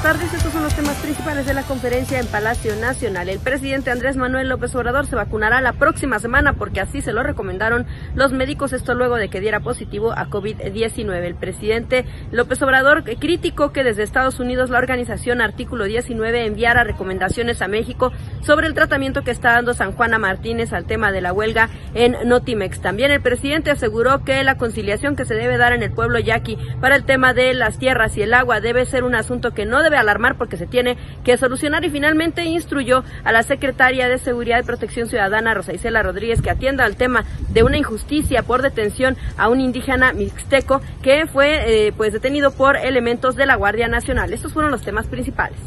tardes. Estos son los temas principales de la conferencia en Palacio Nacional. El presidente Andrés Manuel López Obrador se vacunará la próxima semana porque así se lo recomendaron los médicos, esto luego de que diera positivo a COVID-19. El presidente López Obrador criticó que desde Estados Unidos la organización Artículo 19 enviara recomendaciones a México sobre el tratamiento que está dando San Juana Martínez al tema de la huelga en Notimex. También el presidente aseguró que la conciliación que se debe dar en el pueblo yaqui para el tema de las tierras y el agua debe ser un asunto que debe alarmar porque se tiene que solucionar y finalmente instruyó a la secretaria de Seguridad y Protección Ciudadana, Rosa Isela Rodríguez, que atienda al tema de una injusticia por detención a un indígena mixteco que fue eh, pues detenido por elementos de la Guardia Nacional. Estos fueron los temas principales.